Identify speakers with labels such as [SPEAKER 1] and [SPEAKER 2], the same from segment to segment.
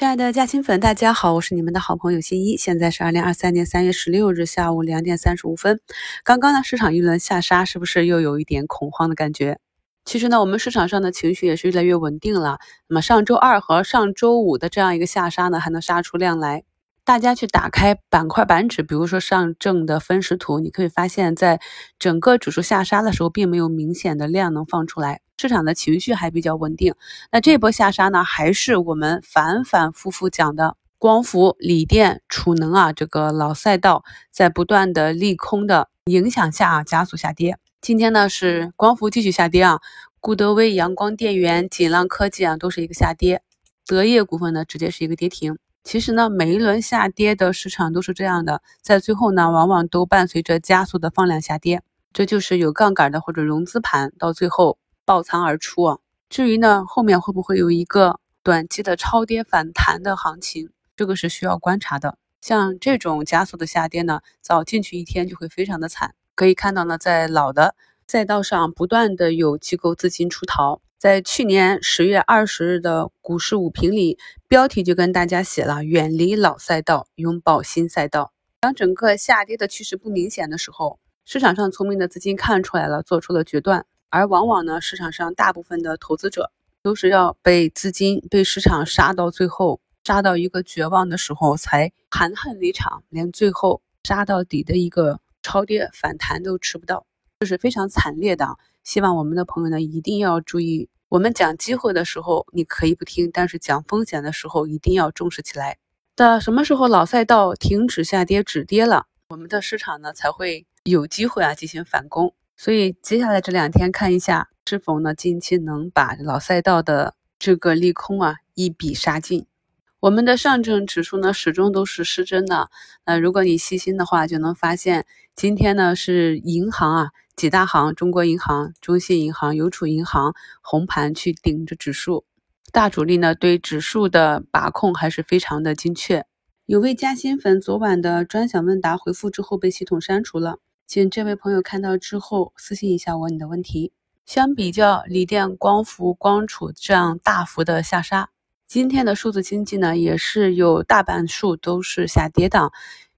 [SPEAKER 1] 亲爱的嘉兴粉，大家好，我是你们的好朋友新一。现在是二零二三年三月十六日下午两点三十五分。刚刚呢，市场一轮下杀，是不是又有一点恐慌的感觉？其实呢，我们市场上的情绪也是越来越稳定了。那么上周二和上周五的这样一个下杀呢，还能杀出量来。大家去打开板块板指，比如说上证的分时图，你可以发现，在整个指数下杀的时候，并没有明显的量能放出来，市场的情绪还比较稳定。那这波下杀呢，还是我们反反复复讲的光伏、锂电、储能啊，这个老赛道在不断的利空的影响下啊，加速下跌。今天呢是光伏继续下跌啊，固德威、阳光电源、锦浪科技啊，都是一个下跌，德业股份呢直接是一个跌停。其实呢，每一轮下跌的市场都是这样的，在最后呢，往往都伴随着加速的放量下跌，这就是有杠杆的或者融资盘到最后爆仓而出啊。至于呢，后面会不会有一个短期的超跌反弹的行情，这个是需要观察的。像这种加速的下跌呢，早进去一天就会非常的惨。可以看到呢，在老的赛道上不断的有机构资金出逃。在去年十月二十日的股市五评里，标题就跟大家写了“远离老赛道，拥抱新赛道”。当整个下跌的趋势不明显的时候，市场上聪明的资金看出来了，做出了决断。而往往呢，市场上大部分的投资者都是要被资金、被市场杀到最后，杀到一个绝望的时候，才含恨离场，连最后杀到底的一个超跌反弹都吃不到，这是非常惨烈的。希望我们的朋友呢一定要注意，我们讲机会的时候你可以不听，但是讲风险的时候一定要重视起来。的什么时候老赛道停止下跌止跌了，我们的市场呢才会有机会啊进行反攻。所以接下来这两天看一下是否呢近期能把老赛道的这个利空啊一笔杀尽。我们的上证指数呢始终都是失真的。那如果你细心的话，就能发现今天呢是银行啊。几大行，中国银行、中信银行、邮储银行红盘去顶着指数，大主力呢对指数的把控还是非常的精确。有位加薪粉昨晚的专享问答回复之后被系统删除了，请这位朋友看到之后私信一下我你的问题。相比较锂电、光伏、光储这样大幅的下杀，今天的数字经济呢也是有大半数都是下跌的，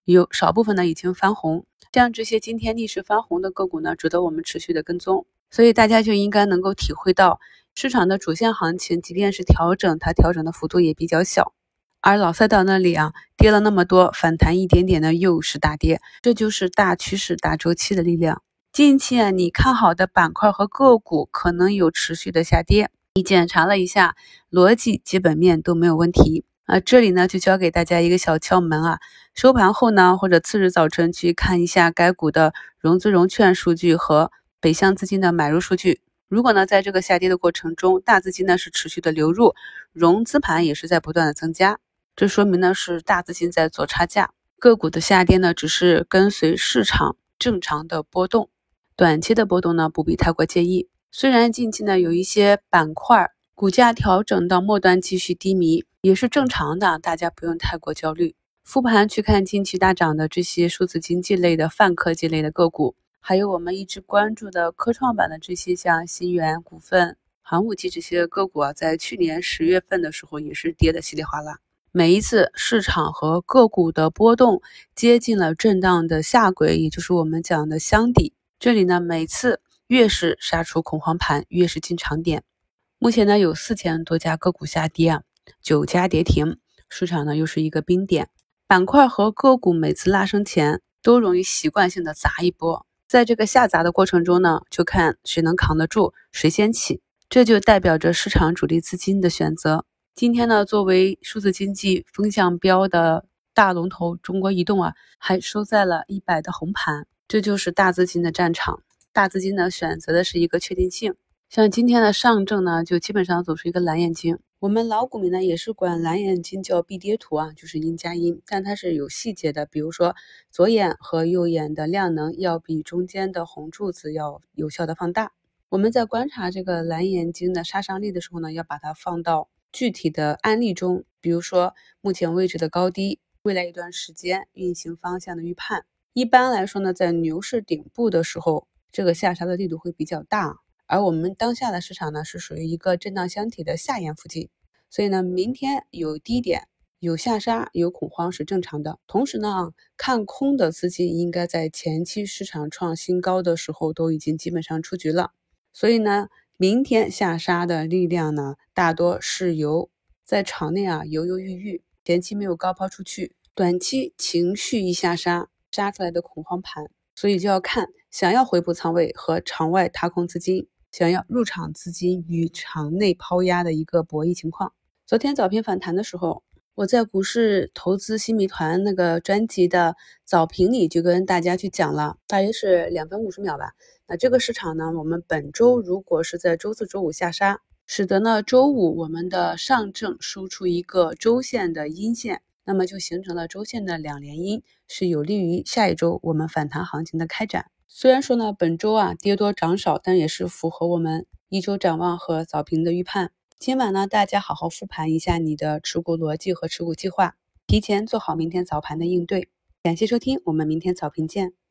[SPEAKER 1] 有少部分呢已经翻红。像这些今天逆势翻红的个股呢，值得我们持续的跟踪。所以大家就应该能够体会到，市场的主线行情，即便是调整，它调整的幅度也比较小。而老赛道那里啊，跌了那么多，反弹一点点呢，又是大跌。这就是大趋势、大周期的力量。近期啊，你看好的板块和个股可能有持续的下跌，你检查了一下，逻辑、基本面都没有问题。啊，这里呢就教给大家一个小窍门啊，收盘后呢或者次日早晨去看一下该股的融资融券数据和北向资金的买入数据。如果呢在这个下跌的过程中，大资金呢是持续的流入，融资盘也是在不断的增加，这说明呢是大资金在做差价。个股的下跌呢只是跟随市场正常的波动，短期的波动呢不必太过介意。虽然近期呢有一些板块。股价调整到末端继续低迷也是正常的，大家不用太过焦虑。复盘去看近期大涨的这些数字经济类的泛科技类的个股，还有我们一直关注的科创板的这些像新源股份、航母机这些个股啊，在去年十月份的时候也是跌的稀里哗啦。每一次市场和个股的波动接近了震荡的下轨，也就是我们讲的箱底，这里呢每次越是杀出恐慌盘，越是进场点。目前呢，有四千多家个股下跌啊，九家跌停，市场呢又是一个冰点。板块和个股每次拉升前，都容易习惯性的砸一波，在这个下砸的过程中呢，就看谁能扛得住，谁先起，这就代表着市场主力资金的选择。今天呢，作为数字经济风向标的大龙头，中国移动啊，还收在了一百的红盘，这就是大资金的战场。大资金呢，选择的是一个确定性。像今天的上证呢，就基本上走出一个蓝眼睛。我们老股民呢，也是管蓝眼睛叫必跌图啊，就是阴加阴，但它是有细节的。比如说，左眼和右眼的量能要比中间的红柱子要有效的放大。我们在观察这个蓝眼睛的杀伤力的时候呢，要把它放到具体的案例中，比如说目前位置的高低，未来一段时间运行方向的预判。一般来说呢，在牛市顶部的时候，这个下杀的力度会比较大。而我们当下的市场呢，是属于一个震荡箱体的下沿附近，所以呢，明天有低点，有下杀有恐慌是正常的。同时呢，看空的资金应该在前期市场创新高的时候都已经基本上出局了。所以呢，明天下杀的力量呢，大多是由在场内啊犹犹豫豫，前期没有高抛出去，短期情绪一下杀杀出来的恐慌盘。所以就要看想要回补仓位和场外踏空资金，想要入场资金与场内抛压的一个博弈情况。昨天早评反弹的时候。我在股市投资新谜团那个专辑的早评里就跟大家去讲了，大约是两分五十秒吧。那这个市场呢，我们本周如果是在周四周五下杀，使得呢周五我们的上证收出一个周线的阴线，那么就形成了周线的两连阴，是有利于下一周我们反弹行情的开展。虽然说呢本周啊跌多涨少，但也是符合我们一周展望和早评的预判。今晚呢，大家好好复盘一下你的持股逻辑和持股计划，提前做好明天早盘的应对。感谢收听，我们明天早评见。